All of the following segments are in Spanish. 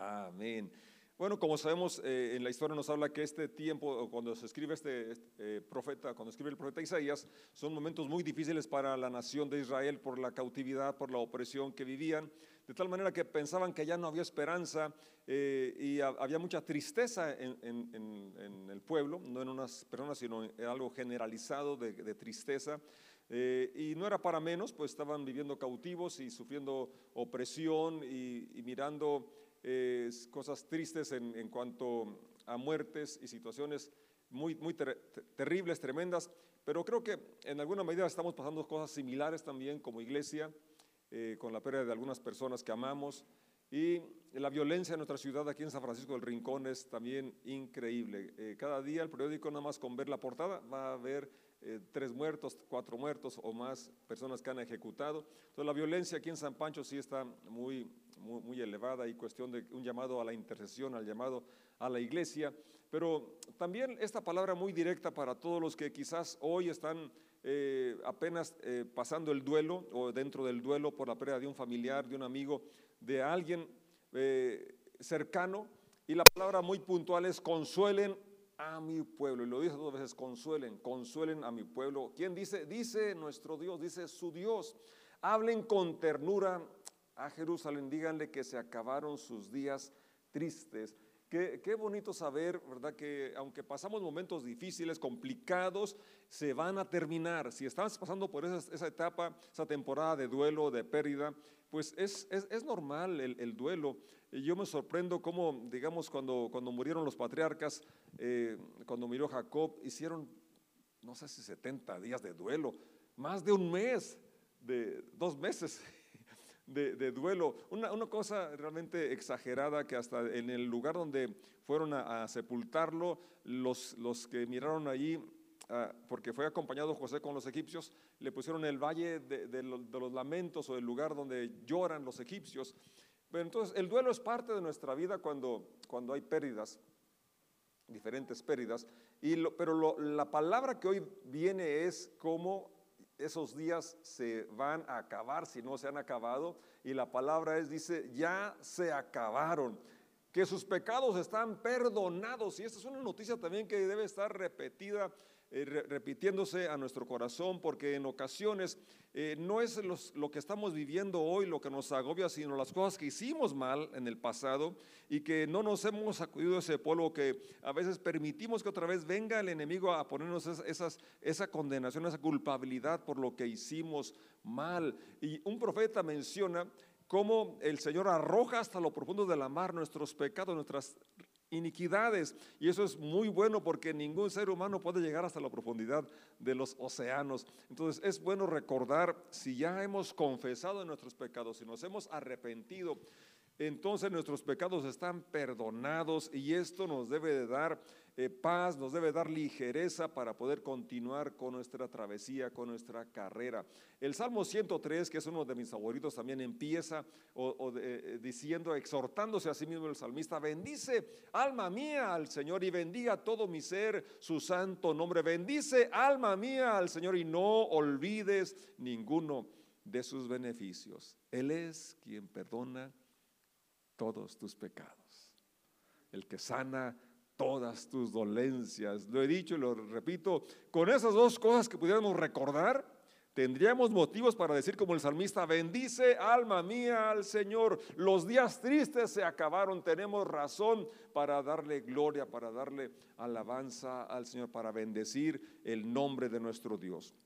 Amén. Bueno, como sabemos, eh, en la historia nos habla que este tiempo, cuando se escribe este, este eh, profeta, cuando escribe el profeta Isaías, son momentos muy difíciles para la nación de Israel por la cautividad, por la opresión que vivían, de tal manera que pensaban que ya no había esperanza eh, y había mucha tristeza en, el pueblo, no en unas personas, sino en algo generalizado de, tristeza. y no era para menos, pues estaban viviendo cautivos y sufriendo opresión y mirando cosas tristes en, cuanto a muertes y situaciones muy, muy terribles, tremendas, pero creo que en alguna medida estamos pasando cosas similares también como iglesia, eh, con la pérdida de algunas personas que amamos. Y la violencia en nuestra ciudad aquí en San Francisco del Rincón es también increíble. Eh, cada día el periódico, nada más con ver la portada, va a ver eh, tres muertos, cuatro muertos o más personas que han ejecutado. Entonces la violencia aquí en San Pancho sí está muy, muy, elevada y cuestión de un llamado a la intercesión, al llamado a la iglesia. Pero también esta palabra muy directa para todos los que quizás hoy están eh, apenas eh, pasando el duelo o dentro del duelo por la pérdida de un familiar, de un amigo, de alguien cercano. Y la palabra muy puntual es consuelen a mi pueblo. Y lo dice dos veces, consuelen, consuelen a mi pueblo. ¿Quién dice? Dice nuestro Dios, dice su Dios. Hablen con ternura a Jerusalén, díganle que se acabaron sus días tristes. Qué, qué, bonito saber, ¿verdad? Que aunque pasamos momentos difíciles, complicados, se van a terminar. Si estás pasando por esa, esa etapa, esa temporada de duelo, de pérdida, pues es, es, es normal el, el, duelo. Y yo me sorprendo cómo, digamos, cuando, cuando murieron los patriarcas, eh, cuando murió Jacob, hicieron, no sé si 70 días de duelo, más de un mes, de dos meses. De, de, duelo. Una, una, cosa realmente exagerada que hasta en el lugar donde fueron a, sepultarlo, los, los, que miraron allí Ah, porque fue acompañado José con los egipcios, le pusieron el valle de, los lamentos o el lugar donde lloran los egipcios. Pero entonces el duelo es parte de nuestra vida cuando, cuando hay pérdidas, diferentes pérdidas, y pero la palabra que hoy viene es cómo esos días se van a acabar si no se han acabado, y la palabra es, dice, ya se acabaron que sus pecados están perdonados. Y esta es una noticia también que debe estar repetida eh, repitiéndose a nuestro corazón, porque en ocasiones eh, no es lo que estamos viviendo hoy lo que nos agobia, sino las cosas que hicimos mal en el pasado y que no nos hemos sacudido ese polvo, que a veces permitimos que otra vez venga el enemigo a ponernos esas, esa condenación, esa culpabilidad por lo que hicimos mal. Y un profeta menciona cómo el Señor arroja hasta lo profundo de la mar nuestros pecados, nuestras iniquidades. Y eso es muy bueno porque ningún ser humano puede llegar hasta la profundidad de los océanos. Entonces es bueno recordar si ya hemos confesado nuestros pecados, si nos hemos arrepentido, entonces nuestros pecados están perdonados y esto nos debe de dar eh, paz, nos debe dar ligereza para poder continuar con nuestra travesía, con nuestra carrera. El Salmo 103, que es uno de mis favoritos, también empieza eh, diciendo, exhortándose a sí mismo el salmista, bendice alma mía al Señor y bendiga todo mi ser su santo nombre. Bendice alma mía al Señor y no olvides ninguno de sus beneficios. Él es quien perdona todos tus pecados, el que sana todas tus dolencias. Lo he dicho y lo repito, con esas dos cosas que pudiéramos recordar, tendríamos motivos para decir como el salmista, bendice alma mía al Señor, los días tristes se acabaron, tenemos razón para darle gloria, para darle alabanza al Señor, para bendecir el nombre de nuestro Dios.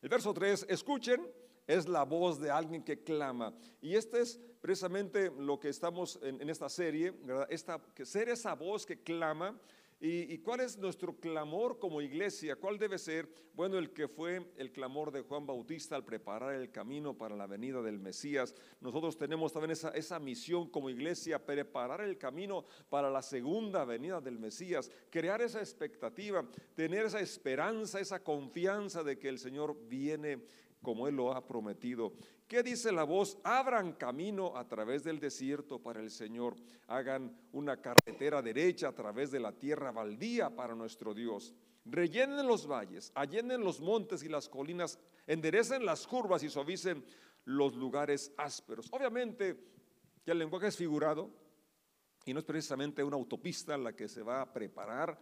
El verso 3, escuchen, es la voz de alguien que clama. Y este es precisamente lo que estamos en, esta serie, ser esa voz que clama. Y, cuál es nuestro clamor como iglesia? ¿Cuál debe ser? Bueno, el que fue el clamor de Juan Bautista al preparar el camino para la venida del Mesías. Nosotros tenemos también esa, esa misión como iglesia, preparar el camino para la segunda venida del Mesías, crear esa expectativa, tener esa esperanza, esa confianza de que el Señor viene como Él lo ha prometido. ¿Qué dice la voz? Abran camino a través del desierto para el Señor. Hagan una carretera derecha a través de la tierra baldía para nuestro Dios. Rellenen los valles, allenen los montes y las colinas, enderecen las curvas y suavicen los lugares ásperos. Obviamente, Ya el lenguaje es figurado y no es precisamente una autopista la que se va a preparar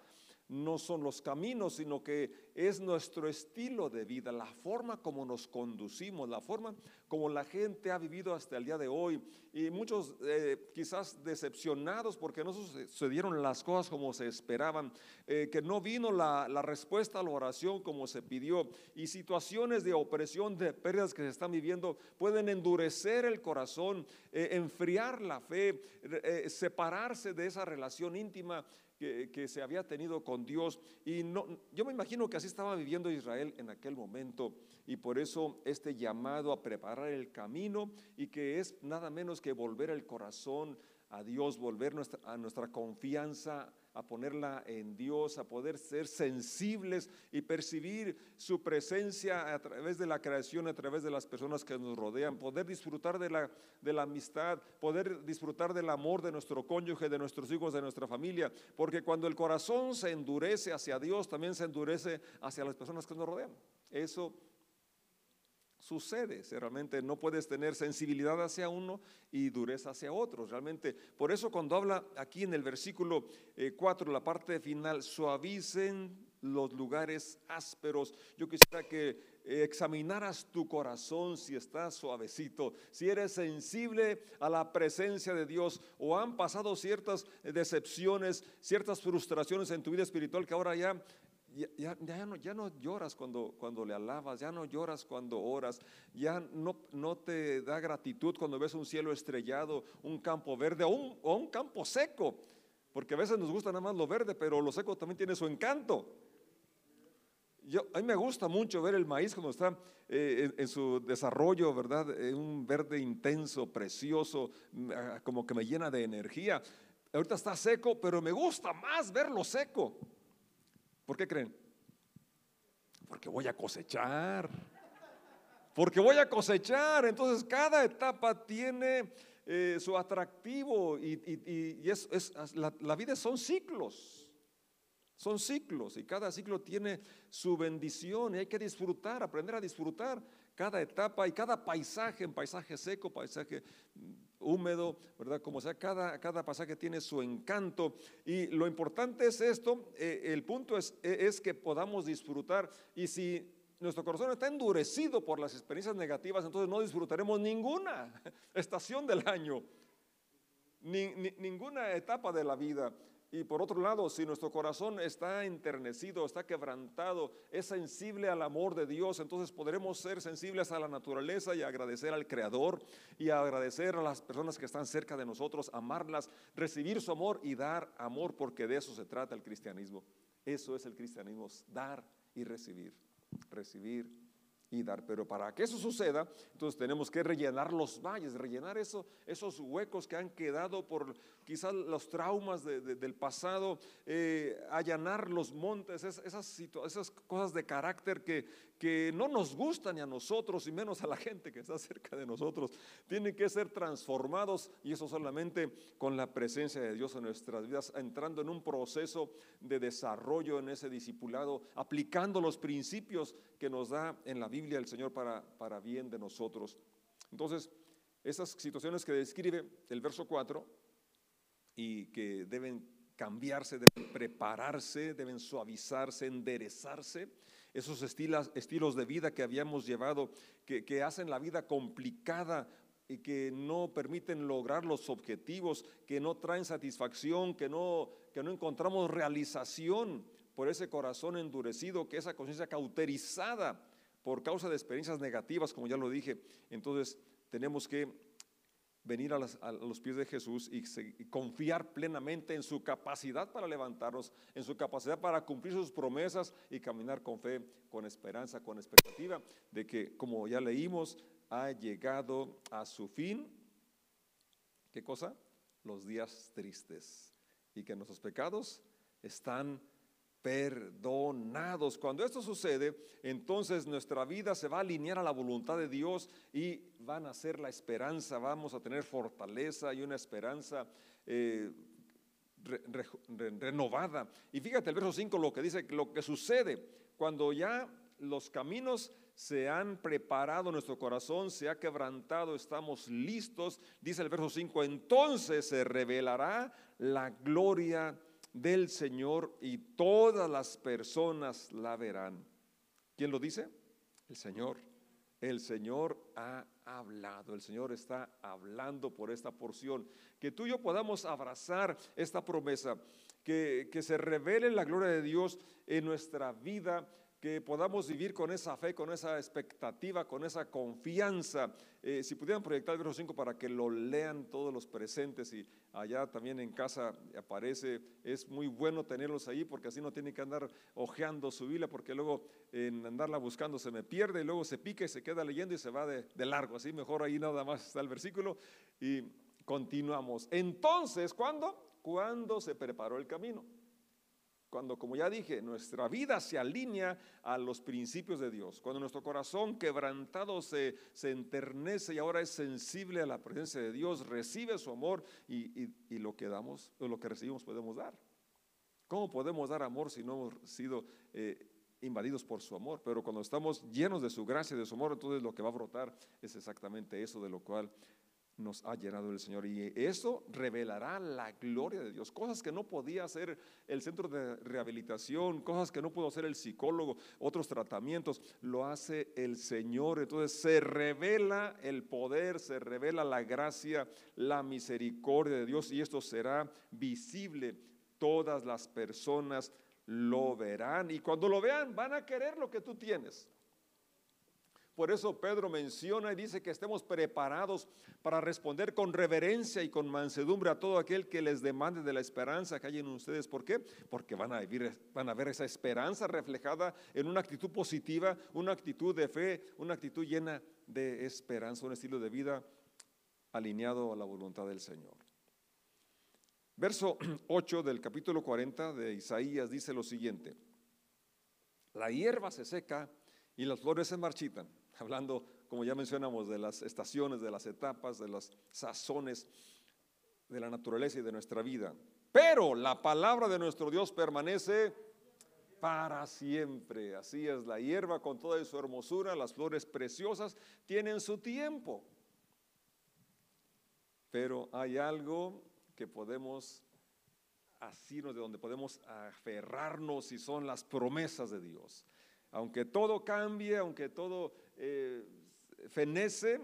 no son los caminos, sino que es nuestro estilo de vida, la forma como nos conducimos, la forma como la gente ha vivido hasta el día de hoy. Y muchos eh, quizás decepcionados porque no sucedieron las cosas como se esperaban, eh, que no vino la, respuesta a la oración como se pidió. Y situaciones de opresión, de pérdidas que se están viviendo, pueden endurecer el corazón, eh, enfriar la fe, separarse de esa relación íntima que, se había tenido con Dios. Y no, yo me imagino que así estaba viviendo Israel en aquel momento. Y por eso este llamado a preparar el camino y que es nada menos que volver el corazón a Dios, volver nuestra, a nuestra confianza a ponerla en Dios, a poder ser sensibles y percibir su presencia a través de la creación, a través de las personas que nos rodean, poder disfrutar de la, de la amistad, poder disfrutar del amor de nuestro cónyuge, de nuestros hijos, de nuestra familia, porque cuando el corazón se endurece hacia Dios, también se endurece hacia las personas que nos rodean. Eso sucede. Realmente no puedes tener sensibilidad hacia uno y dureza hacia otros. Realmente, por eso cuando habla aquí en el versículo 4, eh, la parte final, suavicen los lugares ásperos. Yo quisiera que eh, examinaras tu corazón si estás suavecito, si eres sensible a la presencia de Dios o han pasado ciertas decepciones, ciertas frustraciones en tu vida espiritual que ahora ya ya, no, lloras cuando, cuando le alabas, ya no lloras cuando oras, ya no, te da gratitud cuando ves un cielo estrellado, un campo verde o un, campo seco, porque a veces nos gusta nada más lo verde, pero lo seco también tiene su encanto. Yo, a mí me gusta mucho ver el maíz cuando está eh, en, su desarrollo, ¿verdad? un verde intenso, precioso, mm, ah, como que me llena de energía. Ahorita está seco, pero me gusta más verlo seco. ¿Por qué creen? Porque voy a cosechar. Porque voy a cosechar. Entonces cada etapa tiene eh, su atractivo y, es, la, la vida son ciclos. Son ciclos y cada ciclo tiene su bendición y hay que disfrutar, aprender a disfrutar cada etapa y cada paisaje, paisaje seco, paisaje húmedo, ¿verdad? Como sea, cada, cada pasaje tiene su encanto. Y lo importante es esto, eh, el punto es, e, es que podamos disfrutar. Y si nuestro corazón está endurecido por las experiencias negativas, entonces no disfrutaremos ninguna estación del año, ninguna etapa de la vida. Y por otro lado, si nuestro corazón está enternecido, está quebrantado, es sensible al amor de Dios, entonces podremos ser sensibles a la naturaleza y agradecer al Creador y agradecer a las personas que están cerca de nosotros, amarlas, recibir su amor y dar amor, porque de eso se trata el cristianismo. Eso es el cristianismo, dar y recibir, recibir Pero para que eso suceda, entonces tenemos que rellenar los valles, rellenar eso, esos huecos que han quedado por quizás los traumas del pasado, eh, allanar los montes, esas, esas cosas de carácter que, que no nos gustan ni a nosotros y menos a la gente que está cerca de nosotros. Tienen que ser transformados y eso solamente con la presencia de Dios en nuestras vidas, entrando en un proceso de desarrollo en ese discipulado, aplicando los principios que nos da en la Biblia el Señor para, para bien de nosotros. Entonces, esas situaciones que describe el verso 4 y que deben cambiarse, deben prepararse, deben suavizarse, enderezarse. Esos estilos, estilos de vida que habíamos llevado, que, que hacen la vida complicada y que no permiten lograr los objetivos, que no traen satisfacción, que no, que no encontramos realización por ese corazón endurecido, que esa conciencia cauterizada por causa de experiencias negativas, como ya lo dije. Entonces tenemos que venir a, los pies de Jesús y, confiar plenamente en su capacidad para levantarnos, en su capacidad para cumplir sus promesas y caminar con fe, con esperanza, con expectativa de que, como ya leímos, ha llegado a su fin. ¿Qué cosa? Los días tristes y que nuestros pecados están perdonados. Cuando esto sucede, entonces nuestra vida se va a alinear a la voluntad de Dios y van a ser la esperanza, vamos a tener fortaleza y una esperanza eh, renovada. Y fíjate el verso 5 lo que dice, lo que sucede cuando ya los caminos se han preparado nuestro corazón, se ha quebrantado, estamos listos. Dice el verso 5, entonces se revelará la gloria del Señor y todas las personas la verán. ¿Quién lo dice? El Señor. El Señor ha hablado, el Señor está hablando por esta porción. Que tú y yo podamos abrazar esta promesa, que, que se revele la gloria de Dios en nuestra vida que podamos vivir con esa fe, con esa expectativa, con esa confianza. Eh, si pudieran proyectar el verso 5 para que lo lean todos los presentes y allá también en casa aparece, es muy bueno tenerlos ahí porque así no tienen que andar ojeando su Biblia porque luego en andarla buscando se me pierde y luego se pica y se queda leyendo y se va de, de largo. Así mejor ahí nada más está el versículo y continuamos. Entonces, ¿cuándo? Cuando se preparó el camino. Cuando, como ya dije, nuestra vida se alinea a los principios de Dios. Cuando nuestro corazón quebrantado se, se enternece y ahora es sensible a la presencia de Dios, recibe su amor y, lo que damos, o lo que recibimos podemos dar. ¿Cómo podemos dar amor si no hemos sido eh, invadidos por su amor? Pero cuando estamos llenos de su gracia y de su amor, entonces lo que va a brotar es exactamente eso de lo cual nos ha llenado el Señor. Y eso revelará la gloria de Dios. Cosas que no podía hacer el centro de rehabilitación, cosas que no pudo hacer el psicólogo, otros tratamientos, lo hace el Señor. Entonces se revela el poder, se revela la gracia, la misericordia de Dios y esto será visible. Todas las personas lo verán y cuando lo vean van a querer lo que tú tienes. Por eso Pedro menciona y dice que estemos preparados para responder con reverencia y con mansedumbre a todo aquel que les demande de la esperanza que hay en ustedes. ¿Por qué? Porque van a vivir, van a ver esa esperanza reflejada en una actitud positiva, una actitud de fe, una actitud llena de esperanza, un estilo de vida alineado a la voluntad del Señor. Verso 8 del capítulo 40 de Isaías dice lo siguiente: La hierba se seca y las flores se marchitan hablando, como ya mencionamos, de las estaciones, de las etapas, de las sazones de la naturaleza y de nuestra vida. Pero la palabra de nuestro Dios permanece para siempre. Así es, la hierba con toda su hermosura, las flores preciosas, tienen su tiempo. Pero hay algo que podemos asirnos, de donde podemos aferrarnos y son las promesas de Dios. Aunque todo cambie, aunque todo eh, fenece,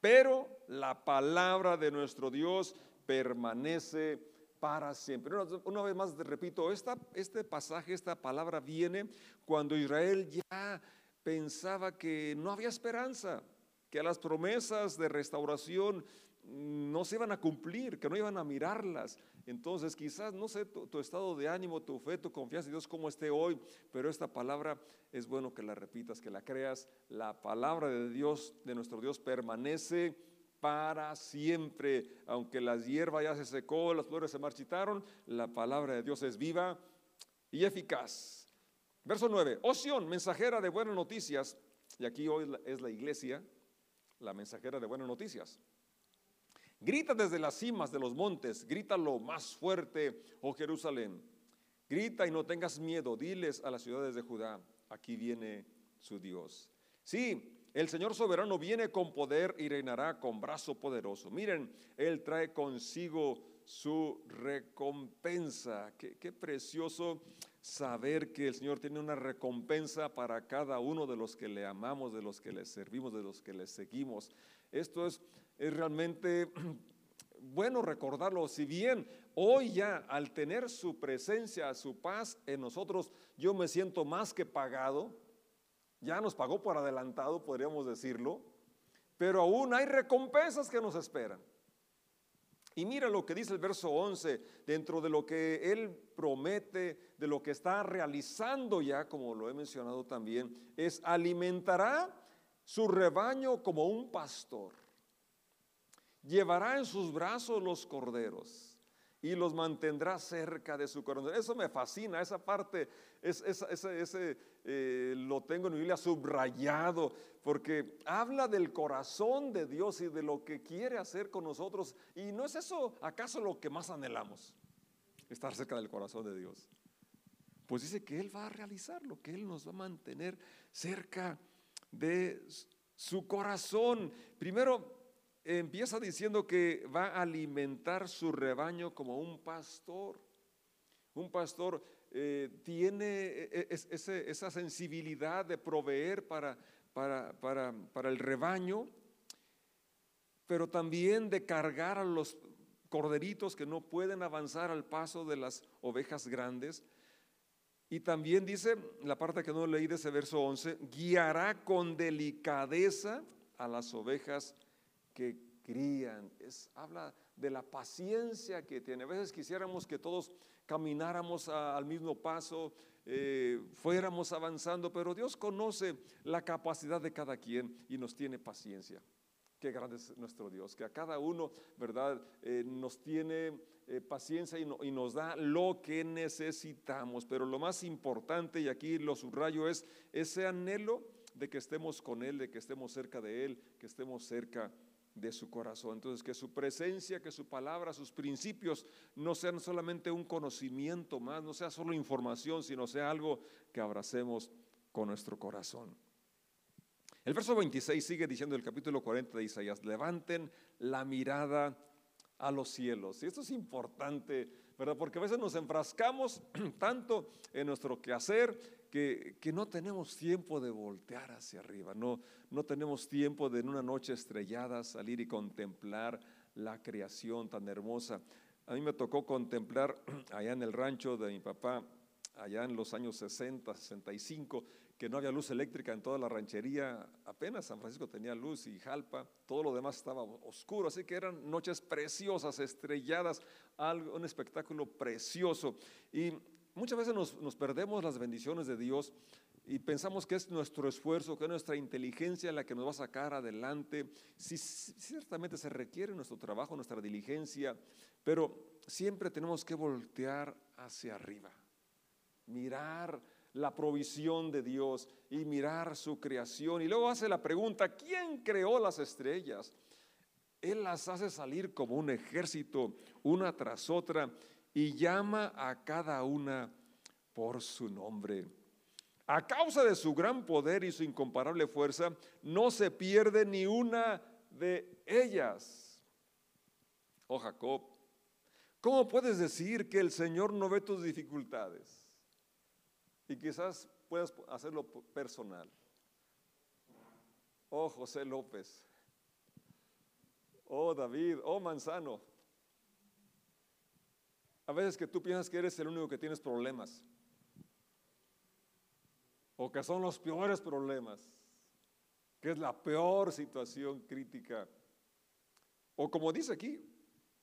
pero la palabra de nuestro Dios permanece para siempre. Una, vez más, repito, este pasaje, esta palabra viene cuando Israel ya pensaba que no había esperanza, que las promesas de restauración no se iban a cumplir, que no iban a mirarlas. Entonces quizás, no sé, tu, estado de ánimo, tu fe, tu confianza en Dios como esté hoy, pero esta palabra es bueno que la repitas, que la creas. La palabra de Dios, de nuestro Dios, permanece para siempre. Aunque las hierbas ya se secó, las flores se marchitaron, la palabra de Dios es viva y eficaz. Verso 9, Oción, mensajera de buenas noticias, y aquí hoy es la iglesia, la mensajera de buenas noticias. Grita desde las cimas de los montes, grítalo más fuerte, oh Jerusalén. Grita y no tengas miedo, diles a las ciudades de Judá, aquí viene su Dios. Sí, el Señor soberano viene con poder y reinará con brazo poderoso. Miren, Él trae consigo su recompensa. Qué, qué, precioso saber que el Señor tiene una recompensa para cada uno de los que le amamos, de los que le servimos, de los que le seguimos. Esto es es realmente bueno recordarlo. Si bien hoy ya al tener su presencia, su paz en nosotros, yo me siento más que pagado, ya nos pagó por adelantado, podríamos decirlo, pero aún hay recompensas que nos esperan. Y mira lo que dice el verso 11, dentro de lo que Él promete, de lo que está realizando ya, como lo he mencionado también, es alimentará su rebaño como un pastor llevará en sus brazos los corderos y los mantendrá cerca de su corazón. Eso me fascina, esa parte, es, ese, eh, lo tengo en mi Biblia subrayado, porque habla del corazón de Dios y de lo que quiere hacer con nosotros. ¿Y no es eso acaso lo que más anhelamos? Estar cerca del corazón de Dios. Pues dice que Él va a realizarlo, que Él nos va a mantener cerca de su corazón. Primero empieza diciendo que va a alimentar su rebaño como un pastor. Un pastor eh, tiene e, e, esa sensibilidad de proveer para, para, el rebaño, pero también de cargar a los corderitos que no pueden avanzar al paso de las ovejas grandes. Y también dice, la parte que no leí de ese verso 11, guiará con delicadeza a las ovejas que crían. Es, habla de la paciencia que tiene. A veces quisiéramos que todos camináramos al mismo paso, eh, fuéramos avanzando, pero Dios conoce la capacidad de cada quien y nos tiene paciencia. Qué grande es nuestro Dios, que a cada uno, ¿verdad? Eh, nos tiene eh, paciencia y, y, nos da lo que necesitamos. Pero lo más importante, y aquí lo subrayo, es ese anhelo de que estemos con Él, de que estemos cerca de Él, que estemos cerca de su corazón. Entonces, que su presencia, que su palabra, sus principios no sean solamente un conocimiento más, no sea solo información, sino sea algo que abracemos con nuestro corazón. El verso 26 sigue diciendo el capítulo 40 de Isaías, levanten la mirada a los cielos. Y esto es importante, ¿verdad? Porque a veces nos enfrascamos tanto en nuestro quehacer que, que no tenemos tiempo de voltear hacia arriba, no, no tenemos tiempo de en una noche estrellada salir y contemplar la creación tan hermosa. A mí me tocó contemplar allá en el rancho de mi papá, allá en los años 60, 65, que no había luz eléctrica en toda la ranchería, apenas San Francisco tenía luz y Jalpa, todo lo demás estaba oscuro, así que eran noches preciosas, estrelladas, algo, un espectáculo precioso. Y muchas veces nos, nos perdemos las bendiciones de Dios y pensamos que es nuestro esfuerzo, que es nuestra inteligencia la que nos va a sacar adelante. Sí, ciertamente se requiere nuestro trabajo, nuestra diligencia, pero siempre tenemos que voltear hacia arriba, mirar la provisión de Dios y mirar su creación. Y luego hace la pregunta, ¿quién creó las estrellas? Él las hace salir como un ejército, una tras otra, y llama a cada una por su nombre. A causa de su gran poder y su incomparable fuerza, no se pierde ni una de ellas. Oh Jacob, ¿cómo puedes decir que el Señor no ve tus dificultades? Y quizás puedas hacerlo personal. Oh José López. Oh David. Oh Manzano. A veces que tú piensas que eres el único que tienes problemas. O que son los peores problemas. Que es la peor situación crítica. O como dice aquí,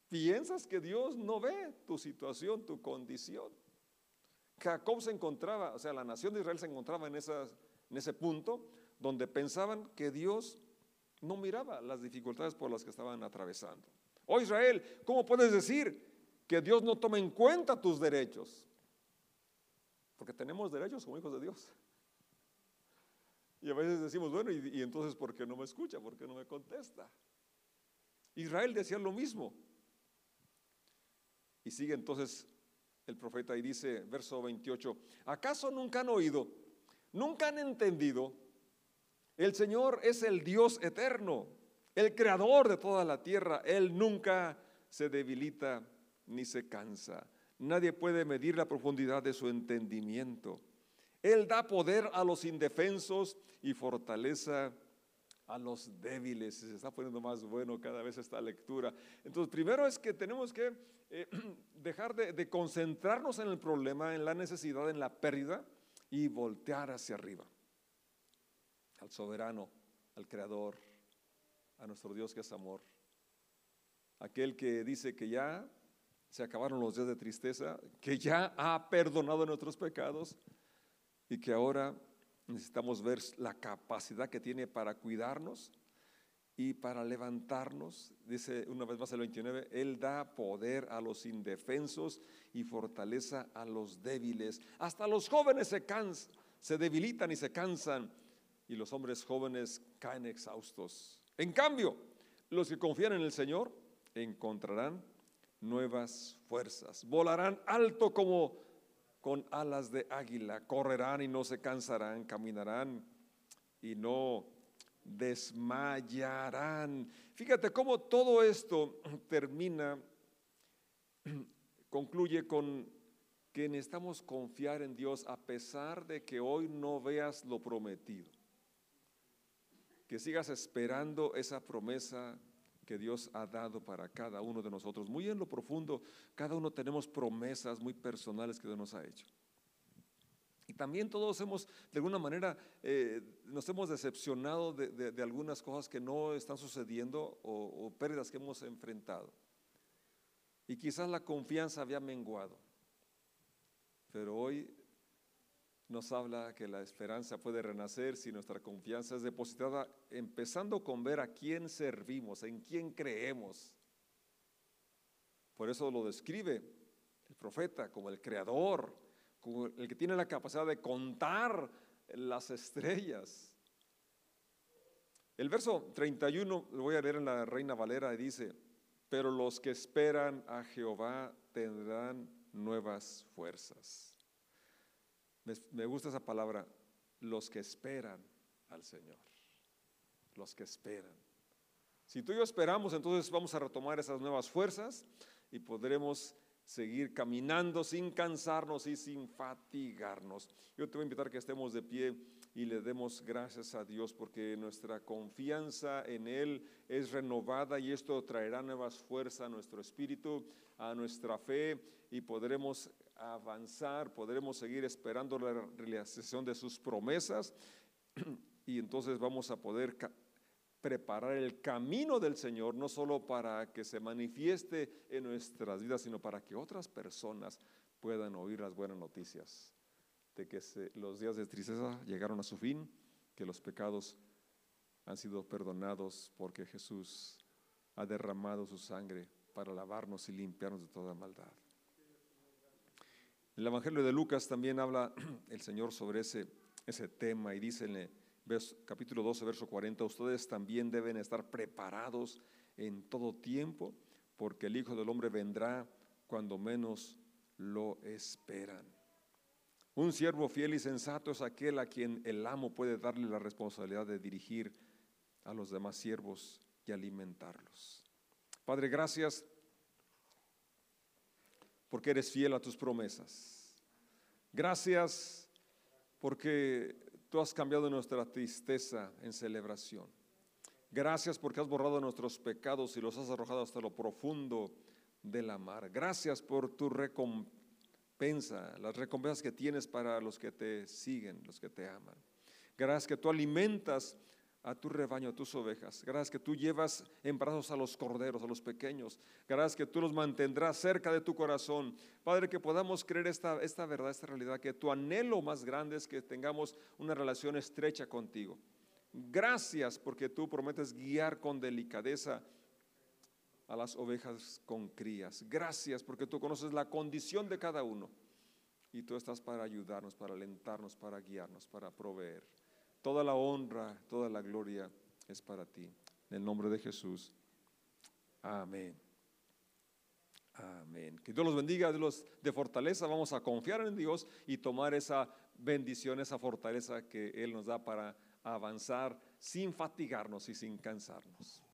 piensas que Dios no ve tu situación, tu condición. Jacob se encontraba, o sea, la nación de Israel se encontraba en, ese punto donde pensaban que Dios no miraba las dificultades por las que estaban atravesando. Oh Israel, ¿cómo puedes decir que Dios no toma en cuenta tus derechos? Porque tenemos derechos como hijos de Dios. Y a veces decimos, bueno, y, y entonces ¿por qué no me escucha? ¿Por qué no me contesta? Israel decía lo mismo. Y sigue entonces el profeta y dice, verso 28, ¿acaso nunca han oído? ¿Nunca han entendido? El Señor es el Dios eterno, el creador de toda la tierra. Él nunca se debilita ni se cansa. Nadie puede medir la profundidad de su entendimiento. Él da poder a los indefensos y fortaleza a los débiles. Se está poniendo más bueno cada vez esta lectura. Entonces, primero es que tenemos que eh, dejar de, concentrarnos en el problema, en la necesidad, en la pérdida y voltear hacia arriba. Al soberano, al creador, a nuestro Dios que es amor. Aquel que dice que ya se acabaron los días de tristeza, que ya ha perdonado nuestros pecados y que ahora necesitamos ver la capacidad que tiene para cuidarnos y para levantarnos. Dice una vez más el 29, Él da poder a los indefensos y fortaleza a los débiles. Hasta los jóvenes se cansan, se debilitan y se cansan y los hombres jóvenes caen exhaustos. En cambio, los que confían en el Señor encontrarán nuevas fuerzas, volarán alto como con alas de águila, correrán y no se cansarán, caminarán y no desmayarán. Fíjate cómo todo esto termina, concluye con que necesitamos confiar en Dios a pesar de que hoy no veas lo prometido. Que sigas esperando esa promesa Dios ha dado para cada uno de nosotros. Muy en lo profundo, cada uno tenemos promesas muy personales que Dios nos ha hecho. Y también todos hemos, de alguna manera, eh, nos hemos decepcionado de, algunas cosas que no están sucediendo o pérdidas que hemos enfrentado. Y quizás la confianza había menguado. Pero hoy nos habla que la esperanza puede renacer si nuestra confianza es depositada, empezando con ver a quién servimos, en quién creemos. Por eso lo describe el profeta como el creador, como el que tiene la capacidad de contar las estrellas. El verso 31, lo voy a leer en la Reina Valera, y dice, pero los que esperan a Jehová tendrán nuevas fuerzas. Me, gusta esa palabra, los que esperan al Señor, los que esperan. Si tú y yo esperamos, entonces vamos a retomar esas nuevas fuerzas y podremos seguir caminando sin cansarnos y sin fatigarnos. Yo te voy a invitar a que estemos de pie y le demos gracias a Dios porque nuestra confianza en Él es renovada y esto traerá nuevas fuerzas a nuestro espíritu, a nuestra fe y podremos avanzar, podremos seguir esperando la realización de sus promesas. Y entonces vamos a poder preparar el camino del Señor, no solo para que se manifieste en nuestras vidas, sino para que otras personas puedan oír las buenas noticias de que los días de tristeza llegaron a su fin, que los pecados han sido perdonados porque Jesús ha derramado su sangre para lavarnos y limpiarnos de toda maldad. El Evangelio de Lucas también habla el Señor sobre ese, ese tema y dice capítulo 12, verso 40, ustedes también deben estar preparados en todo tiempo porque el Hijo del Hombre vendrá cuando menos lo esperan. Un siervo fiel y sensato es aquel a quien el amo puede darle la responsabilidad de dirigir a los demás siervos y alimentarlos. Padre, gracias porque eres fiel a tus promesas. Gracias porque tú has cambiado nuestra tristeza en celebración. Gracias porque has borrado nuestros pecados y los has arrojado hasta lo profundo de la mar. Gracias por tu recompensa las recompensas que tienes para los que te siguen, los que te aman. Gracias que tú alimentas a tu rebaño, a tus ovejas. Gracias que tú llevas en brazos a los corderos, a los pequeños. Gracias que tú los mantendrás cerca de tu corazón. Padre, que podamos creer esta, esta verdad, esta realidad, que tu anhelo más grande es que tengamos una relación estrecha contigo. Gracias porque tú prometes guiar con delicadeza a las ovejas con crías. Gracias porque tú conoces la condición de cada uno y tú estás para ayudarnos, para alentarnos, para guiarnos, para proveer. Toda la honra, toda la gloria es para ti. En el nombre de Jesús. Amén. Amén. Que Dios los bendiga, Dios de fortaleza. Vamos a confiar en Dios y tomar esa bendición, esa fortaleza que Él nos da para avanzar sin fatigarnos y sin cansarnos.